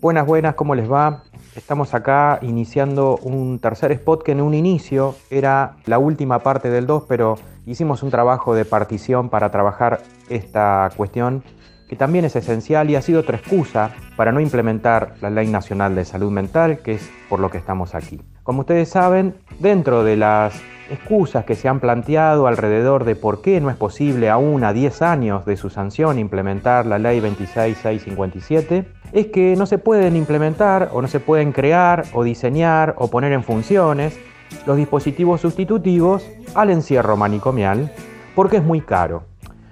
Buenas, buenas, ¿cómo les va? Estamos acá iniciando un tercer spot que en un inicio era la última parte del 2, pero hicimos un trabajo de partición para trabajar esta cuestión que también es esencial y ha sido otra excusa para no implementar la Ley Nacional de Salud Mental, que es por lo que estamos aquí. Como ustedes saben, dentro de las excusas que se han planteado alrededor de por qué no es posible aún a 10 años de su sanción implementar la ley 26657, es que no se pueden implementar o no se pueden crear o diseñar o poner en funciones los dispositivos sustitutivos al encierro manicomial porque es muy caro.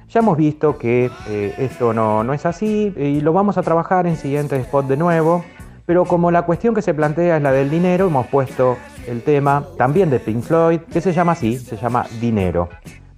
Ya hemos visto que eh, esto no, no es así y lo vamos a trabajar en siguiente spot de nuevo, pero como la cuestión que se plantea es la del dinero, hemos puesto el tema también de Pink Floyd, que se llama así, se llama Dinero.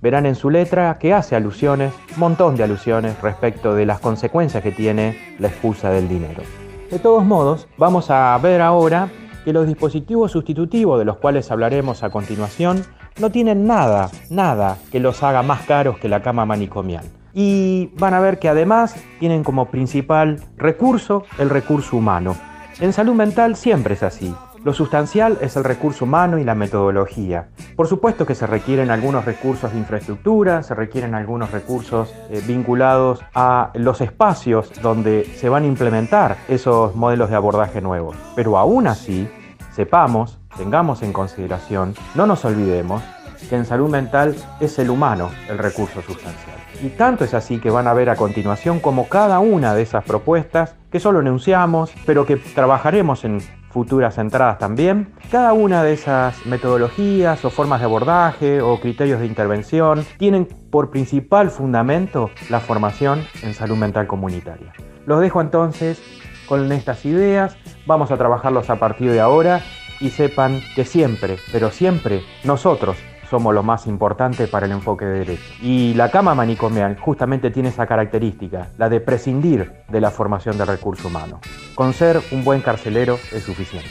Verán en su letra que hace alusiones, montón de alusiones respecto de las consecuencias que tiene la excusa del dinero. De todos modos, vamos a ver ahora que los dispositivos sustitutivos de los cuales hablaremos a continuación no tienen nada, nada que los haga más caros que la cama manicomial. Y van a ver que además tienen como principal recurso el recurso humano. En salud mental siempre es así. Lo sustancial es el recurso humano y la metodología. Por supuesto que se requieren algunos recursos de infraestructura, se requieren algunos recursos eh, vinculados a los espacios donde se van a implementar esos modelos de abordaje nuevos. Pero aún así, sepamos, tengamos en consideración, no nos olvidemos que en salud mental es el humano el recurso sustancial. Y tanto es así que van a ver a continuación como cada una de esas propuestas, que solo enunciamos, pero que trabajaremos en futuras entradas también. Cada una de esas metodologías o formas de abordaje o criterios de intervención tienen por principal fundamento la formación en salud mental comunitaria. Los dejo entonces con estas ideas, vamos a trabajarlos a partir de ahora y sepan que siempre, pero siempre nosotros somos lo más importante para el enfoque de derecho. Y la cama manicomial justamente tiene esa característica, la de prescindir de la formación del recurso humano. Con ser un buen carcelero es suficiente.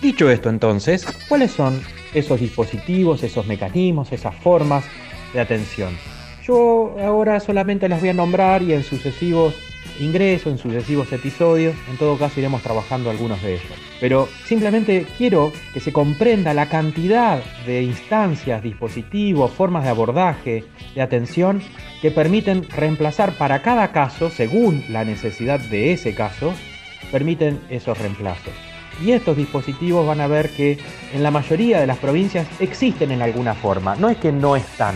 Dicho esto entonces, ¿cuáles son esos dispositivos, esos mecanismos, esas formas de atención? Yo ahora solamente las voy a nombrar y en sucesivos ingreso en sucesivos episodios, en todo caso iremos trabajando algunos de ellos. Pero simplemente quiero que se comprenda la cantidad de instancias, dispositivos, formas de abordaje, de atención que permiten reemplazar para cada caso, según la necesidad de ese caso, permiten esos reemplazos. Y estos dispositivos van a ver que en la mayoría de las provincias existen en alguna forma. No es que no están,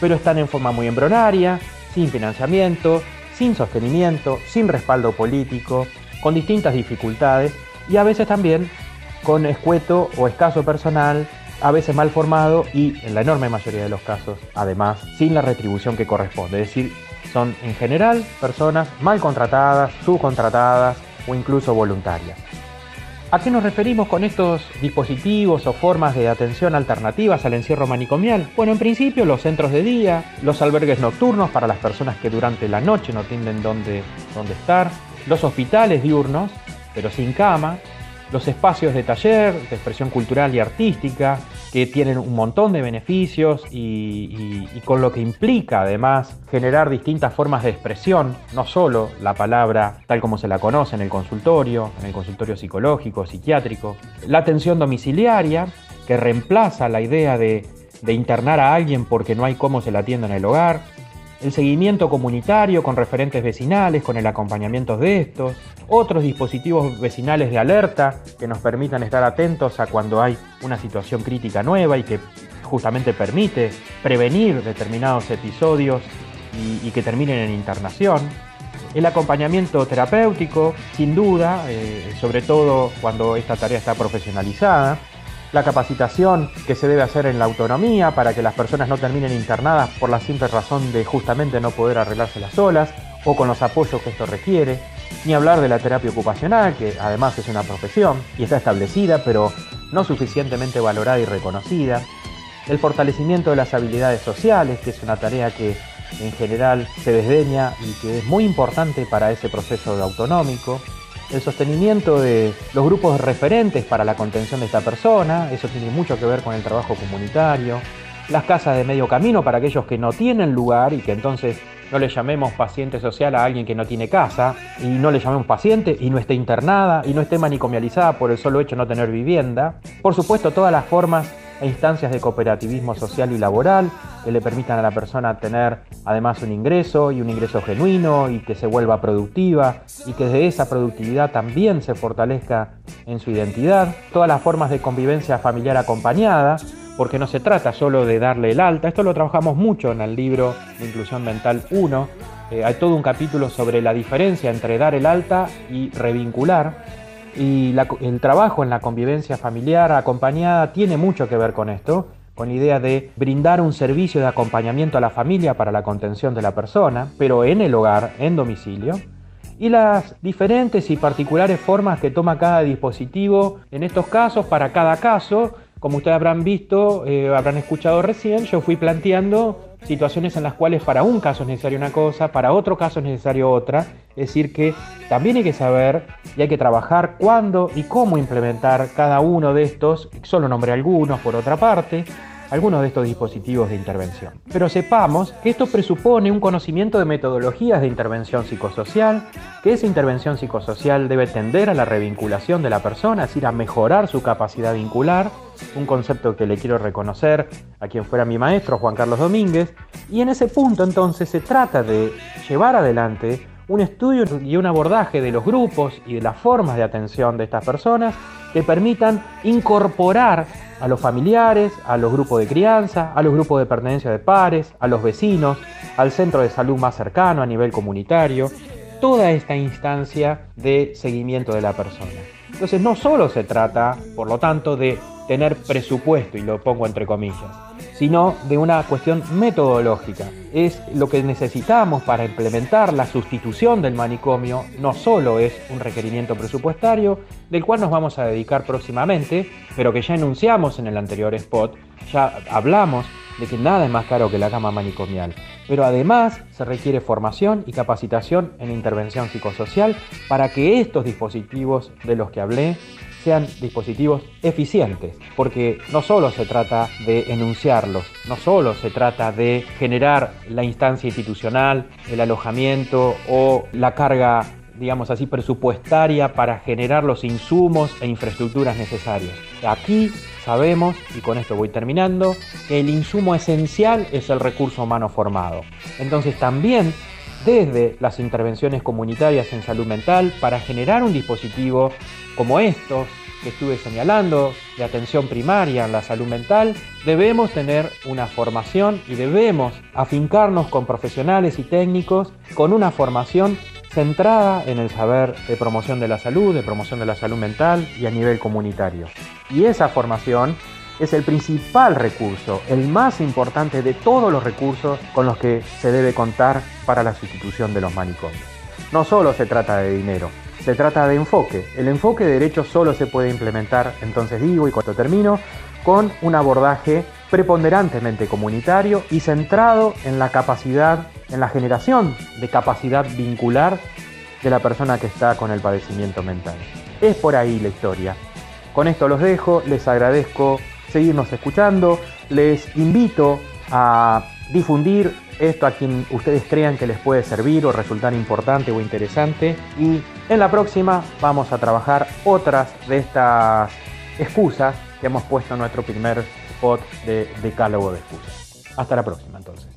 pero están en forma muy embrionaria, sin financiamiento, sin sostenimiento, sin respaldo político, con distintas dificultades y a veces también con escueto o escaso personal, a veces mal formado y en la enorme mayoría de los casos, además, sin la retribución que corresponde. Es decir, son en general personas mal contratadas, subcontratadas o incluso voluntarias. ¿A qué nos referimos con estos dispositivos o formas de atención alternativas al encierro manicomial? Bueno, en principio los centros de día, los albergues nocturnos para las personas que durante la noche no tienen dónde, dónde estar, los hospitales diurnos, pero sin cama, los espacios de taller, de expresión cultural y artística, que tienen un montón de beneficios y, con lo que implica además generar distintas formas de expresión, no solo la palabra tal como se la conoce en el consultorio, en el consultorio psicológico, psiquiátrico, la atención domiciliaria, que reemplaza la idea de, de internar a alguien porque no hay cómo se la atienda en el hogar, el seguimiento comunitario con referentes vecinales, con el acompañamiento de estos, otros dispositivos vecinales de alerta que nos permitan estar atentos a cuando hay una situación crítica nueva y que justamente permite prevenir determinados episodios y, que terminen en internación. El acompañamiento terapéutico, sin duda, eh, sobre todo cuando esta tarea está profesionalizada la capacitación que se debe hacer en la autonomía para que las personas no terminen internadas por la simple razón de justamente no poder arreglárselas solas o con los apoyos que esto requiere, ni hablar de la terapia ocupacional, que además es una profesión y está establecida, pero no suficientemente valorada y reconocida, el fortalecimiento de las habilidades sociales, que es una tarea que en general se desdeña y que es muy importante para ese proceso autonómico, el sostenimiento de los grupos referentes para la contención de esta persona, eso tiene mucho que ver con el trabajo comunitario, las casas de medio camino para aquellos que no tienen lugar y que entonces no le llamemos paciente social a alguien que no tiene casa, y no le llamemos paciente y no esté internada y no esté manicomializada por el solo hecho de no tener vivienda. Por supuesto, todas las formas e instancias de cooperativismo social y laboral que le permitan a la persona tener además un ingreso y un ingreso genuino y que se vuelva productiva y que desde esa productividad también se fortalezca en su identidad. Todas las formas de convivencia familiar acompañada, porque no se trata solo de darle el alta, esto lo trabajamos mucho en el libro de Inclusión Mental 1, eh, hay todo un capítulo sobre la diferencia entre dar el alta y revincular y el trabajo en la convivencia familiar acompañada tiene mucho que ver con esto, con la idea de brindar un servicio de acompañamiento a la familia para la contención de la persona, pero en el hogar, en domicilio, y las diferentes y particulares formas que toma cada dispositivo en estos casos para cada caso. Como ustedes habrán visto, eh, habrán escuchado recién, yo fui planteando situaciones en las cuales para un caso es necesaria una cosa, para otro caso es necesario otra. Es decir, que también hay que saber y hay que trabajar cuándo y cómo implementar cada uno de estos, solo nombré algunos por otra parte, algunos de estos dispositivos de intervención. Pero sepamos que esto presupone un conocimiento de metodologías de intervención psicosocial, que esa intervención psicosocial debe tender a la revinculación de la persona, es decir, a mejorar su capacidad vincular, un concepto que le quiero reconocer a quien fuera mi maestro, Juan Carlos Domínguez, y en ese punto entonces se trata de llevar adelante un estudio y un abordaje de los grupos y de las formas de atención de estas personas que permitan incorporar a los familiares, a los grupos de crianza, a los grupos de pertenencia de pares, a los vecinos, al centro de salud más cercano a nivel comunitario, toda esta instancia de seguimiento de la persona. Entonces no solo se trata, por lo tanto, de tener presupuesto, y lo pongo entre comillas, sino de una cuestión metodológica. Es lo que necesitamos para implementar la sustitución del manicomio, no solo es un requerimiento presupuestario, del cual nos vamos a dedicar próximamente, pero que ya enunciamos en el anterior spot, ya hablamos de que nada es más caro que la cama manicomial. Pero además se requiere formación y capacitación en intervención psicosocial para que estos dispositivos de los que hablé sean dispositivos eficientes, porque no solo se trata de enunciarlos, no solo se trata de generar la instancia institucional, el alojamiento o la carga digamos así, presupuestaria para generar los insumos e infraestructuras necesarios. Aquí sabemos, y con esto voy terminando, que el insumo esencial es el recurso humano formado. Entonces también desde las intervenciones comunitarias en salud mental para generar un dispositivo como estos que estuve señalando de atención primaria en la salud mental, debemos tener una formación y debemos afincarnos con profesionales y técnicos con una formación centrada en el saber de promoción de la salud, de promoción de la salud mental y a nivel comunitario. Y esa formación es el principal recurso, el más importante de todos los recursos con los que se debe contar para la sustitución de los manicomios. No solo se trata de dinero, se trata de enfoque. El enfoque de derecho solo se puede implementar, entonces digo y cuando termino, con un abordaje preponderantemente comunitario y centrado en la capacidad, en la generación de capacidad vincular de la persona que está con el padecimiento mental. Es por ahí la historia. Con esto los dejo, les agradezco seguirnos escuchando, les invito a difundir esto a quien ustedes crean que les puede servir o resultar importante o interesante y en la próxima vamos a trabajar otras de estas excusas que hemos puesto en nuestro primer spot de decálogo de excusas. Hasta la próxima entonces.